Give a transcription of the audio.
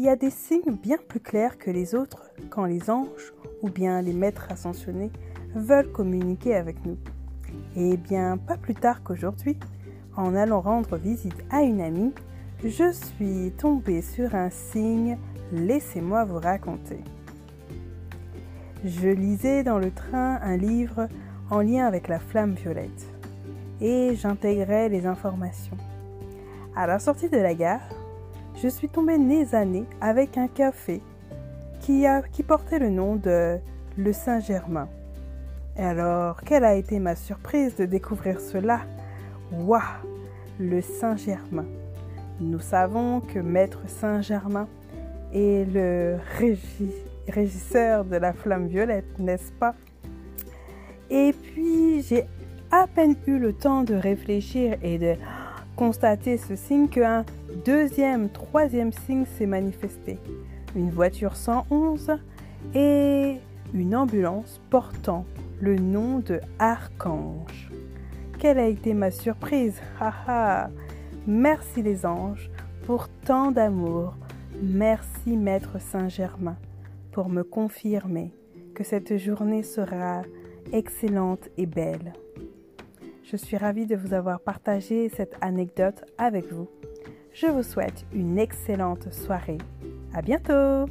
y a des signes bien plus clairs que les autres quand les anges ou bien les maîtres ascensionnés veulent communiquer avec nous. Et bien, pas plus tard qu'aujourd'hui, en allant rendre visite à une amie, je suis tombée sur un signe, laissez-moi vous raconter. Je lisais dans le train un livre en lien avec la flamme violette et j'intégrais les informations. À la sortie de la gare, je suis tombée nez à nez avec un café qui, portait le nom de Le Saint-Germain. Et alors, quelle a été ma surprise de découvrir cela? Waouh Le Saint-Germain. Nous savons que Maître Saint-Germain est le régisseur de la flamme violette, n'est-ce pas? Et puis, j'ai à peine eu le temps de réfléchir et de constater ce signe qu'un deuxième, troisième signe s'est manifesté. Une voiture 111 et une ambulance portant le nom de Archange. Quelle a été ma surprise? Merci les anges pour tant d'amour. Merci Maître Saint-Germain pour me confirmer que cette journée sera excellente et belle. Je suis ravie de vous avoir partagé cette anecdote avec vous. Je vous souhaite une excellente soirée. À bientôt!